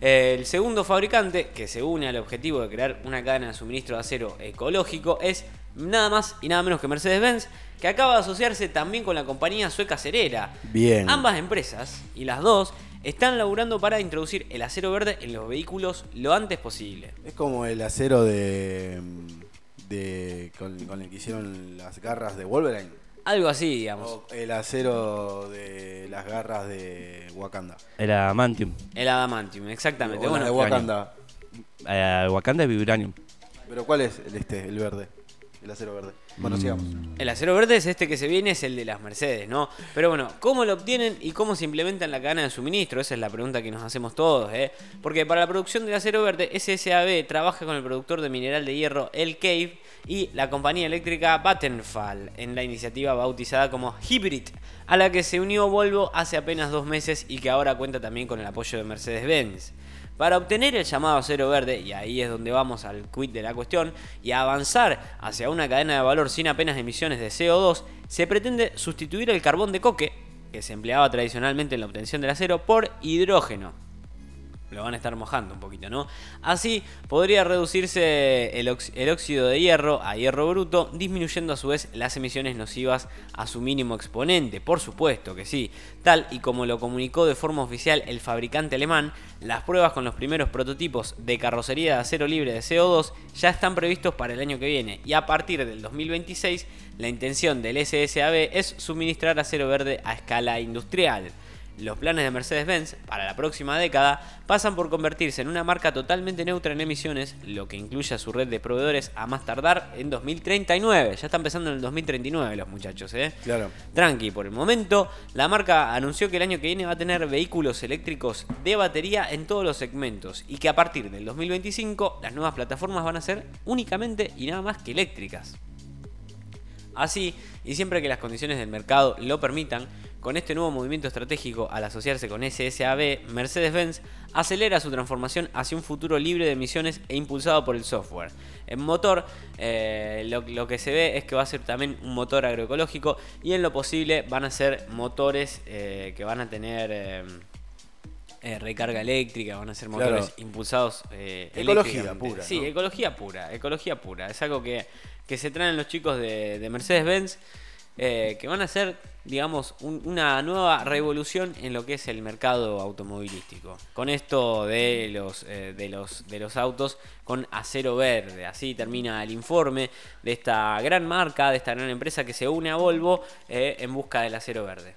El segundo fabricante que se une al objetivo de crear una cadena de suministro de acero ecológico es nada más y nada menos que Mercedes-Benz, que acaba de asociarse también con la compañía sueca Cerera. Bien. Ambas empresas, y las dos, están laburando para introducir el acero verde en los vehículos lo antes posible. Es como el acero de. de con, con el que hicieron las garras de Wolverine. Algo así, digamos. O el acero de las garras de Wakanda. Era Mantium. El adamantium, exactamente. O Bueno, de Wakanda. Eh, Wakanda es Vibranium. Pero ¿cuál es el este, el verde? El acero verde. Bueno, sigamos. El acero verde es este que se viene, es el de las Mercedes, ¿no? Pero bueno, ¿cómo lo obtienen y cómo se implementa en la cadena de suministro? Esa es la pregunta que nos hacemos todos, ¿eh? Porque para la producción del acero verde, SSAB trabaja con el productor de mineral de hierro El Cave y la compañía eléctrica Vattenfall en la iniciativa bautizada como Hybrid, a la que se unió Volvo hace apenas dos meses y que ahora cuenta también con el apoyo de Mercedes-Benz. Para obtener el llamado acero verde, y ahí es donde vamos al quid de la cuestión, y avanzar hacia una cadena de valor sin apenas emisiones de CO2, se pretende sustituir el carbón de coque, que se empleaba tradicionalmente en la obtención del acero, por hidrógeno. Lo van a estar mojando un poquito, ¿no? Así podría reducirse el, óxido de hierro a hierro bruto, disminuyendo a su vez las emisiones nocivas a su mínimo exponente, por supuesto que sí. Tal y como lo comunicó de forma oficial el fabricante alemán, las pruebas con los primeros prototipos de carrocería de acero libre de CO2 ya están previstos para el año que viene y a partir del 2026 la intención del SSAB es suministrar acero verde a escala industrial. Los planes de Mercedes-Benz para la próxima década pasan por convertirse en una marca totalmente neutra en emisiones, lo que incluye a su red de proveedores a más tardar en 2039. Ya están empezando en el 2039 los muchachos, ¿eh? Claro. Tranqui, por el momento, la marca anunció que el año que viene va a tener vehículos eléctricos de batería en todos los segmentos y que a partir del 2025 las nuevas plataformas van a ser únicamente y nada más que eléctricas. Así, y siempre que las condiciones del mercado lo permitan, con este nuevo movimiento estratégico al asociarse con SSAB, Mercedes-Benz acelera su transformación hacia un futuro libre de emisiones e impulsado por el software. En motor, eh, lo, lo que se ve es que va a ser también un motor agroecológico y en lo posible van a ser motores eh, que van a tener... eh, eh, recarga eléctrica, van a ser motores Claro. impulsados eh, Ecología pura, Sí, ¿no? ecología pura, ecología pura. Es algo que, que se traen los chicos de, de Mercedes-Benz, eh, que van a ser, digamos, un- una nueva revolución en lo que es el mercado automovilístico. Con esto de los, eh, de los, de los autos con acero verde. Así termina el informe de esta gran marca, de esta gran empresa que se une a Volvo eh, en busca del acero verde.